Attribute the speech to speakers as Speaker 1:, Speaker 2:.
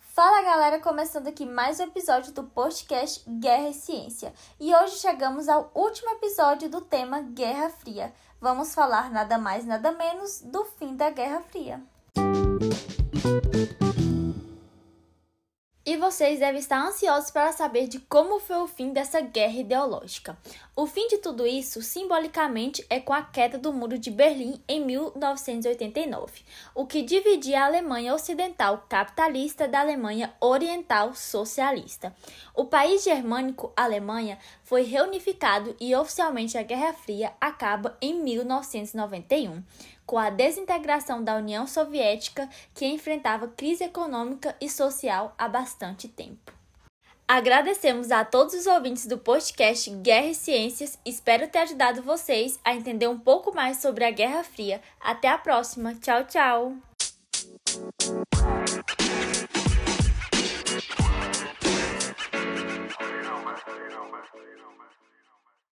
Speaker 1: Fala galera, começando aqui mais um episódio do podcast Guerra e Ciência. E hoje chegamos ao último episódio do tema Guerra Fria. Vamos falar nada mais, nada menos do fim da Guerra Fria. Vocês devem estar ansiosos para saber de como foi o fim dessa guerra ideológica. O fim de tudo isso, simbolicamente, é com a queda do Muro de Berlim em 1989, o que dividia a Alemanha Ocidental capitalista da Alemanha Oriental socialista. O país germânico, Alemanha, foi reunificado e oficialmente a Guerra Fria acaba em 1991 com a desintegração da União Soviética, que enfrentava crise econômica e social há bastante tempo. Agradecemos a todos os ouvintes do podcast Guerra e Ciências. Espero ter ajudado vocês a entender um pouco mais sobre a Guerra Fria. Até a próxima. Tchau, tchau.